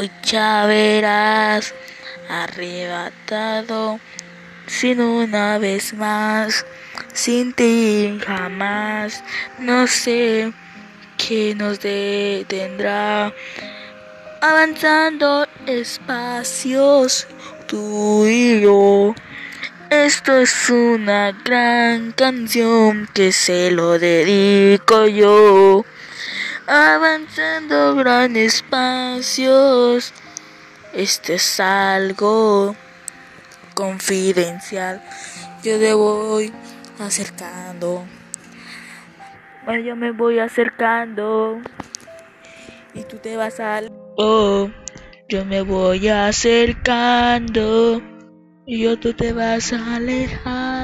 mucha verás, arrebatado, sin una vez más, sin ti jamás, no sé qué nos detendrá, avanzando espacios, tú y yo. Esto es una gran canción que se lo dedico yo. Avanzando grandes espacios. Esto es algo confidencial. Yo te voy acercando. Yo me voy acercando. Y tú te vas al... Oh, yo me voy acercando. Y yo tú te vas a alejar.